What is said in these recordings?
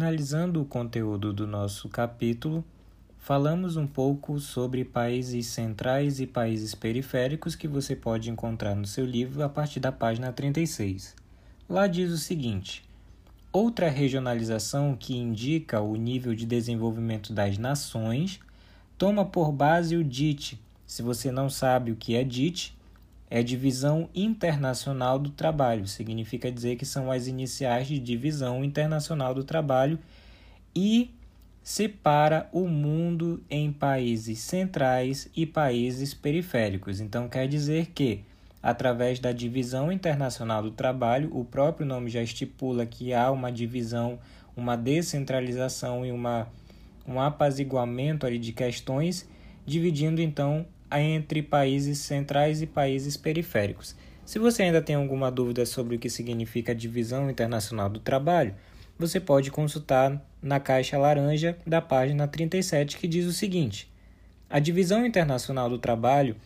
finalizando o conteúdo do nosso capítulo, falamos um pouco sobre países centrais e países periféricos que você pode encontrar no seu livro a partir da página 36. Lá diz o seguinte: outra regionalização que indica o nível de desenvolvimento das nações toma por base o DIT. Se você não sabe o que é DIT, é Divisão Internacional do Trabalho, significa dizer que são as iniciais de Divisão Internacional do Trabalho e separa o mundo em países centrais e países periféricos. Então quer dizer que através da Divisão Internacional do Trabalho, o próprio nome já estipula que há uma divisão, uma descentralização e uma um apaziguamento ali de questões, dividindo então entre países centrais e países periféricos. Se você ainda tem alguma dúvida sobre o que significa a Divisão Internacional do Trabalho, você pode consultar na caixa laranja da página 37, que diz o seguinte: A Divisão Internacional do Trabalho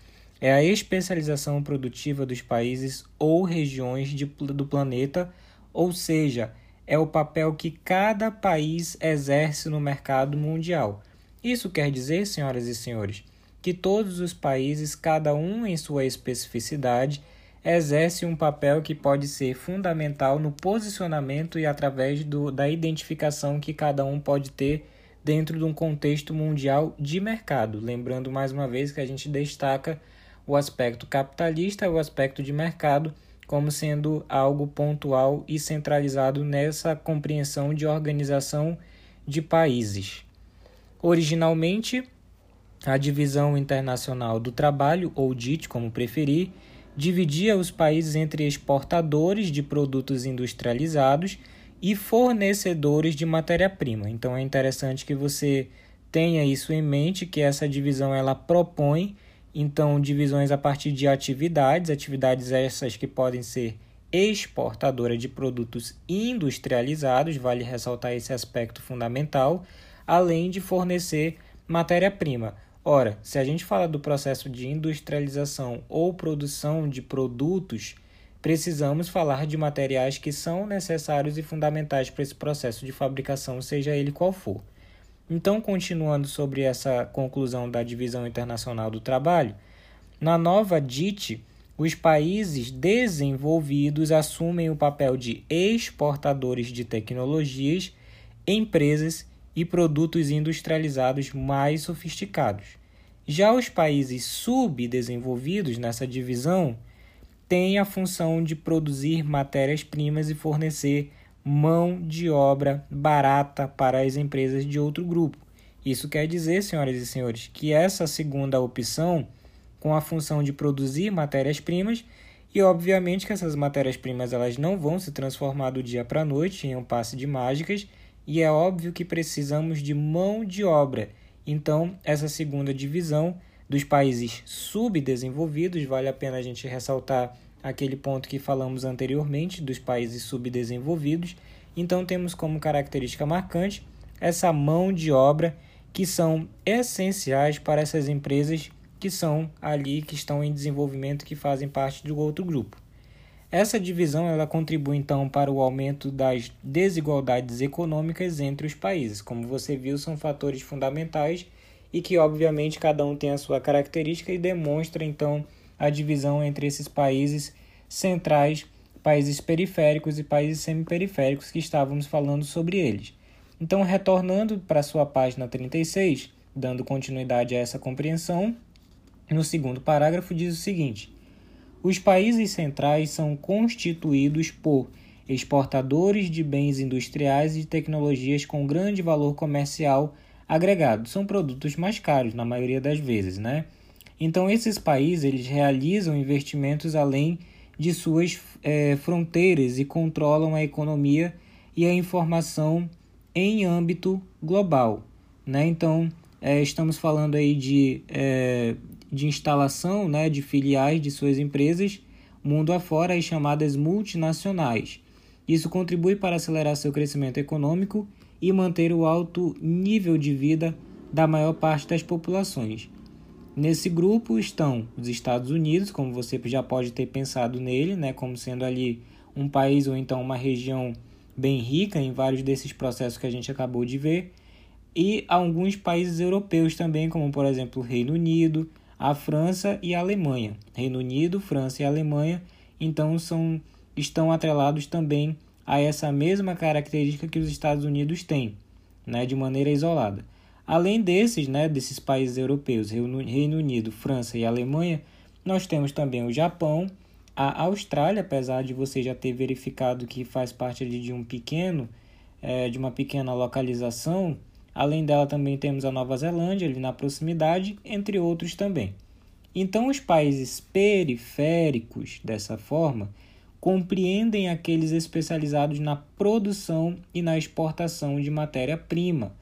é a especialização produtiva dos países ou regiões de, do planeta, ou seja, é o papel que cada país exerce no mercado mundial. Isso quer dizer, senhoras e senhores, que todos os países, cada um em sua especificidade, exerce um papel que pode ser fundamental no posicionamento e através do, da identificação que cada um pode ter dentro de um contexto mundial de mercado. Lembrando mais uma vez que a gente destaca o aspecto capitalista o aspecto de mercado como sendo algo pontual e centralizado nessa compreensão de organização de países. Originalmente, a Divisão Internacional do Trabalho, ou DIT, como preferir, dividia os países entre exportadores de produtos industrializados e fornecedores de matéria-prima. Então é interessante que você tenha isso em mente, que essa divisão ela propõe então divisões a partir de atividades, atividades essas que podem ser exportadora de produtos industrializados, vale ressaltar esse aspecto fundamental, além de fornecer matéria-prima. Ora, se a gente fala do processo de industrialização ou produção de produtos, precisamos falar de materiais que são necessários e fundamentais para esse processo de fabricação, seja ele qual for. Então, continuando sobre essa conclusão da Divisão Internacional do Trabalho, na nova DIT, os países desenvolvidos assumem o papel de exportadores de tecnologias, empresas e produtos industrializados mais sofisticados. Já os países subdesenvolvidos nessa divisão têm a função de produzir matérias-primas e fornecer mão de obra barata para as empresas de outro grupo. Isso quer dizer, senhoras e senhores, que essa segunda opção, com a função de produzir matérias-primas, e obviamente que essas matérias-primas elas não vão se transformar do dia para a noite em um passe de mágicas, e é óbvio que precisamos de mão de obra. Então, essa segunda divisão dos países subdesenvolvidos, vale a pena a gente ressaltar aquele ponto que falamos anteriormente dos países subdesenvolvidos. Então, temos como característica marcante essa mão de obra que são essenciais para essas empresas que são ali, que estão em desenvolvimento, que fazem parte do outro grupo. Essa divisão ela contribui então para o aumento das desigualdades econômicas entre os países. Como você viu, são fatores fundamentais e que obviamente cada um tem a sua característica e demonstra então a divisão entre esses países centrais, países periféricos e países semiperiféricos que estávamos falando sobre eles. Então, retornando para a sua página 36, dando continuidade a essa compreensão, no segundo parágrafo diz o seguinte: os países centrais são constituídos por exportadores de bens industriais e tecnologias com grande valor comercial agregado. São produtos mais caros na maioria das vezes, né? Então esses países eles realizam investimentos além de suas é, fronteiras e controlam a economia e a informação em âmbito global, né? Então é, estamos falando aí de é, de instalação né, de filiais de suas empresas mundo afora, as chamadas multinacionais. Isso contribui para acelerar seu crescimento econômico e manter o alto nível de vida da maior parte das populações. Nesse grupo estão os Estados Unidos, como você já pode ter pensado nele, né, como sendo ali um país ou então uma região bem rica em vários desses processos que a gente acabou de ver, e alguns países europeus também, como por exemplo o Reino Unido, a França e a Alemanha. Reino Unido, França e Alemanha, então são estão atrelados também a essa mesma característica que os Estados Unidos têm, né, de maneira isolada. Além desses, né, desses países europeus, Reino Unido, França e Alemanha, nós temos também o Japão, a Austrália, apesar de você já ter verificado que faz parte de um pequeno, é, de uma pequena localização, além dela também temos a Nova Zelândia ali na proximidade, entre outros também. Então os países periféricos, dessa forma, compreendem aqueles especializados na produção e na exportação de matéria-prima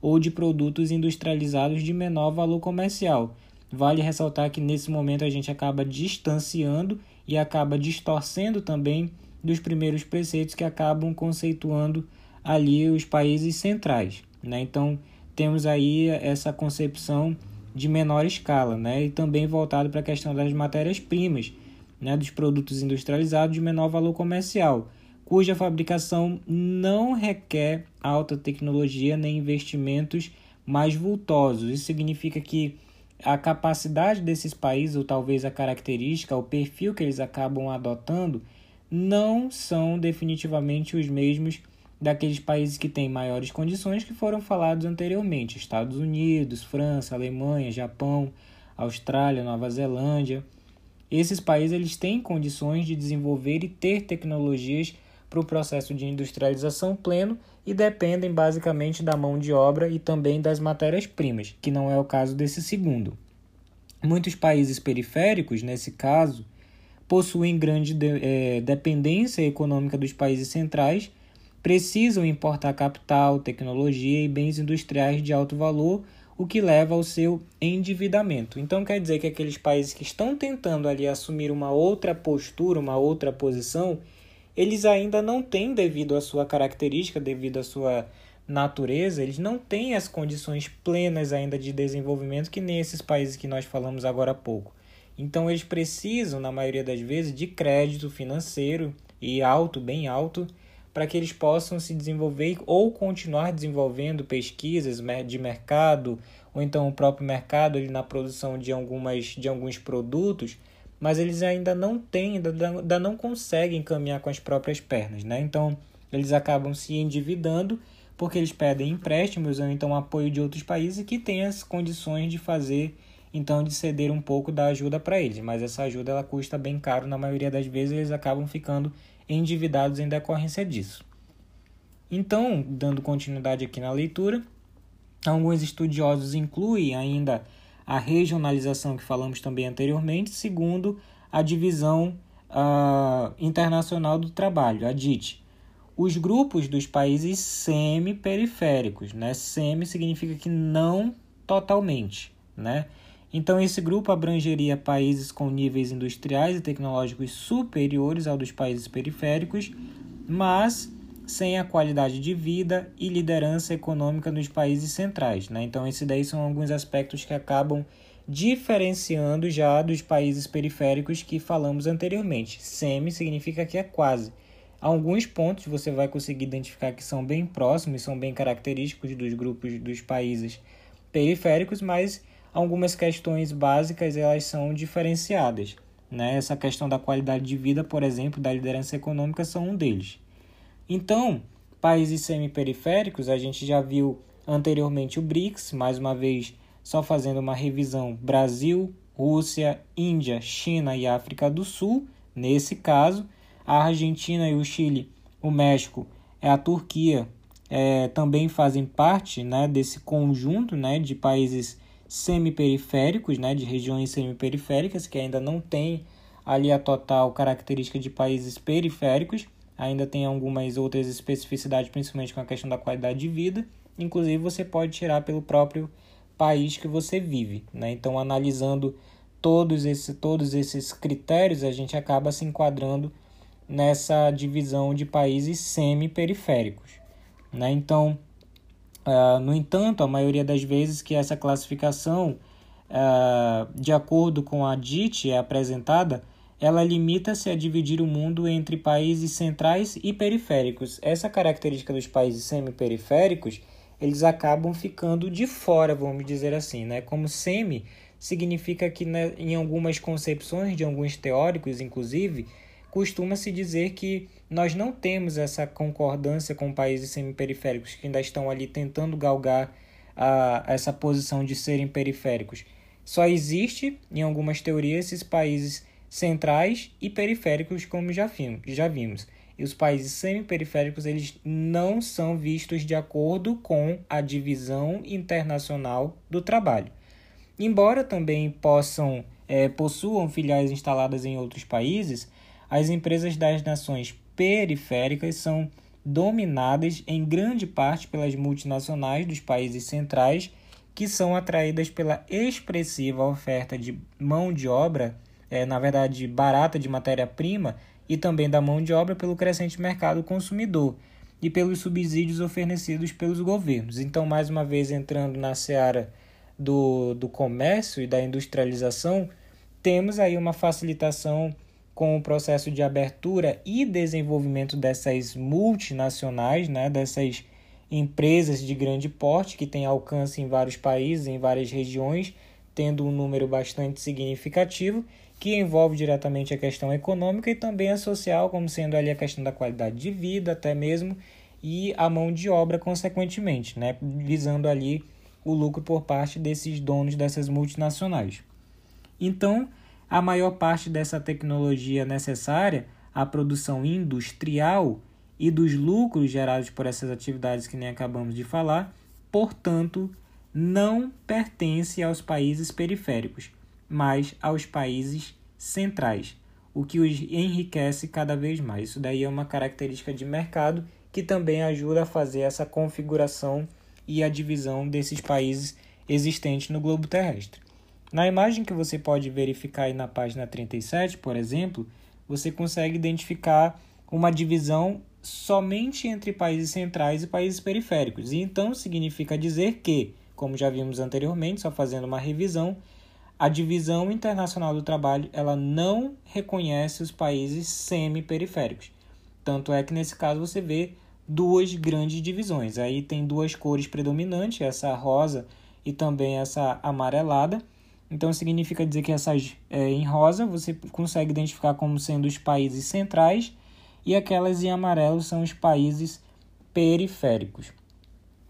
ou de produtos industrializados de menor valor comercial. Vale ressaltar que nesse momento a gente acaba distanciando e acaba distorcendo também dos primeiros preceitos que acabam conceituando ali os países centrais. Né? Então, temos aí essa concepção de menor escala, né? e também voltado para a questão das matérias-primas, né? dos produtos industrializados de menor valor comercial, cuja fabricação não requer alta tecnologia nem investimentos mais vultosos. Isso significa que a capacidade desses países, ou talvez a característica, o perfil que eles acabam adotando, não são definitivamente os mesmos daqueles países que têm maiores condições que foram falados anteriormente: Estados Unidos, França, Alemanha, Japão, Austrália, Nova Zelândia. Esses países eles têm condições de desenvolver e ter tecnologias para o processo de industrialização pleno e dependem basicamente da mão de obra e também das matérias-primas, que não é o caso desse segundo. Muitos países periféricos, nesse caso, possuem grande de, é, dependência econômica dos países centrais, precisam importar capital, tecnologia e bens industriais de alto valor, o que leva ao seu endividamento. Então quer dizer que aqueles países que estão tentando ali assumir uma outra postura, uma outra posição, eles ainda não têm, devido à sua característica, devido à sua natureza, eles não têm as condições plenas ainda de desenvolvimento que nem esses países que nós falamos agora há pouco. Então eles precisam, na maioria das vezes, de crédito financeiro e alto, bem alto, para que eles possam se desenvolver ou continuar desenvolvendo pesquisas de mercado, ou então o próprio mercado ali na produção de, algumas, de alguns produtos mas eles ainda não têm, ainda não conseguem caminhar com as próprias pernas, né? Então, eles acabam se endividando porque eles pedem empréstimos ou então apoio de outros países que têm as condições de fazer, então de ceder um pouco da ajuda para eles, mas essa ajuda ela custa bem caro na maioria das vezes, eles acabam ficando endividados em decorrência disso. Então, dando continuidade aqui na leitura, alguns estudiosos incluem ainda a regionalização que falamos também anteriormente, segundo a divisão uh, internacional do trabalho, a DIT. Os grupos dos países semi-periféricos, né? Semi significa que não totalmente, né? Então esse grupo abrangeria países com níveis industriais e tecnológicos superiores ao dos países periféricos, mas sem a qualidade de vida e liderança econômica nos países centrais. Né? Então, esses daí são alguns aspectos que acabam diferenciando já dos países periféricos que falamos anteriormente. Semi significa que é quase. Alguns pontos você vai conseguir identificar que são bem próximos, são bem característicos dos grupos dos países periféricos, mas algumas questões básicas elas são diferenciadas. Né? Essa questão da qualidade de vida, por exemplo, da liderança econômica são um deles. Então, países semiperiféricos, a gente já viu anteriormente o BRICS, mais uma vez só fazendo uma revisão: Brasil, Rússia, Índia, China e África do Sul. Nesse caso, a Argentina e o Chile, o México, é a Turquia, é, também fazem parte né, desse conjunto né, de países semiperiféricos, né, de regiões semiperiféricas, que ainda não tem ali a total característica de países periféricos ainda tem algumas outras especificidades, principalmente com a questão da qualidade de vida. Inclusive, você pode tirar pelo próprio país que você vive. Né? Então, analisando todos, esse, todos esses critérios, a gente acaba se enquadrando nessa divisão de países semi-periféricos. Né? Então, uh, no entanto, a maioria das vezes que essa classificação, uh, de acordo com a DIT, é apresentada, ela limita-se a dividir o mundo entre países centrais e periféricos. Essa característica dos países semi-periféricos, eles acabam ficando de fora, vamos dizer assim, né? Como semi significa que né, em algumas concepções de alguns teóricos, inclusive, costuma-se dizer que nós não temos essa concordância com países semi-periféricos que ainda estão ali tentando galgar a, essa posição de serem periféricos. Só existe, em algumas teorias, esses países centrais e periféricos, como já, já vimos. E os países semi-periféricos eles não são vistos de acordo com a divisão internacional do trabalho. Embora também possam é, possuam filiais instaladas em outros países, as empresas das nações periféricas são dominadas em grande parte pelas multinacionais dos países centrais, que são atraídas pela expressiva oferta de mão de obra, é, na verdade, barata de matéria-prima, e também da mão de obra pelo crescente mercado consumidor e pelos subsídios oferecidos pelos governos. Então, mais uma vez, entrando na seara do, do comércio e da industrialização, temos aí uma facilitação com o processo de abertura e desenvolvimento dessas multinacionais, né, dessas empresas de grande porte que têm alcance em vários países, em várias regiões, tendo um número bastante significativo, que envolve diretamente a questão econômica e também a social, como sendo ali a questão da qualidade de vida, até mesmo, e a mão de obra, consequentemente, né, visando ali o lucro por parte desses donos dessas multinacionais. Então, a maior parte dessa tecnologia necessária à produção industrial e dos lucros gerados por essas atividades que nem acabamos de falar, portanto, não pertence aos países periféricos, mas aos países centrais, o que os enriquece cada vez mais. Isso daí é uma característica de mercado que também ajuda a fazer essa configuração e a divisão desses países existentes no globo terrestre. Na imagem que você pode verificar aí na página 37, por exemplo, você consegue identificar uma divisão somente entre países centrais e países periféricos. E então significa dizer que, como já vimos anteriormente, só fazendo uma revisão, a divisão internacional do trabalho ela não reconhece os países semi-periféricos. Tanto é que nesse caso você vê duas grandes divisões. Aí tem duas cores predominantes, essa rosa e também essa amarelada. Então significa dizer que essas é, em rosa você consegue identificar como sendo os países centrais e aquelas em amarelo são os países periféricos.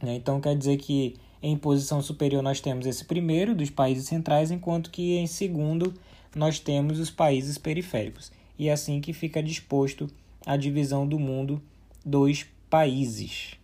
Né? Então quer dizer que em posição superior nós temos esse primeiro dos países centrais, enquanto que em segundo nós temos os países periféricos. E é assim que fica disposto a divisão do mundo dos países.